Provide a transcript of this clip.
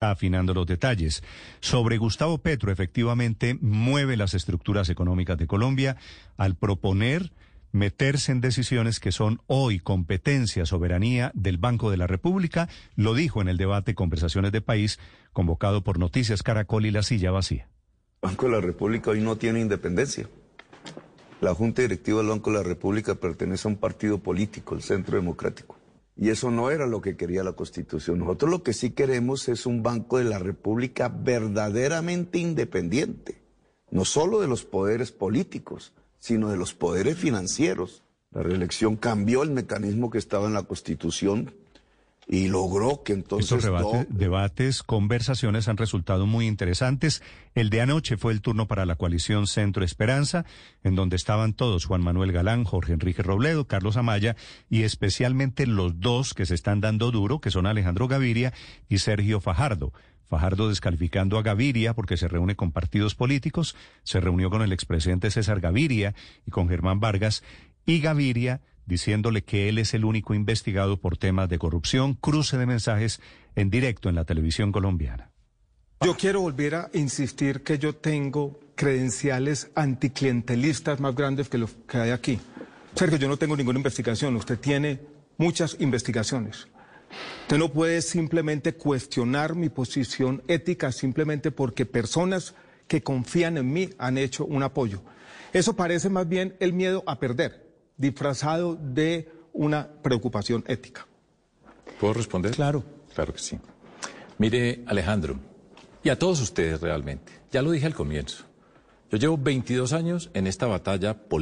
afinando los detalles. Sobre Gustavo Petro, efectivamente, mueve las estructuras económicas de Colombia al proponer meterse en decisiones que son hoy competencia, soberanía del Banco de la República, lo dijo en el debate Conversaciones de País, convocado por Noticias Caracol y La Silla Vacía. El Banco de la República hoy no tiene independencia. La Junta Directiva del Banco de la República pertenece a un partido político, el Centro Democrático. Y eso no era lo que quería la Constitución. Nosotros lo que sí queremos es un Banco de la República verdaderamente independiente, no solo de los poderes políticos, sino de los poderes financieros. La reelección cambió el mecanismo que estaba en la Constitución y logró que entonces... Estos debates, conversaciones han resultado muy interesantes. El de anoche fue el turno para la coalición Centro Esperanza, en donde estaban todos, Juan Manuel Galán, Jorge Enrique Robledo, Carlos Amaya, y especialmente los dos que se están dando duro, que son Alejandro Gaviria y Sergio Fajardo. Fajardo descalificando a Gaviria porque se reúne con partidos políticos, se reunió con el expresidente César Gaviria y con Germán Vargas, y Gaviria diciéndole que él es el único investigado por temas de corrupción, cruce de mensajes en directo en la televisión colombiana. Yo quiero volver a insistir que yo tengo credenciales anticlientelistas más grandes que los que hay aquí. Sergio, yo no tengo ninguna investigación, usted tiene muchas investigaciones. Usted no puede simplemente cuestionar mi posición ética simplemente porque personas que confían en mí han hecho un apoyo. Eso parece más bien el miedo a perder disfrazado de una preocupación ética. ¿Puedo responder? Claro. Claro que sí. Mire, Alejandro, y a todos ustedes realmente, ya lo dije al comienzo, yo llevo 22 años en esta batalla política.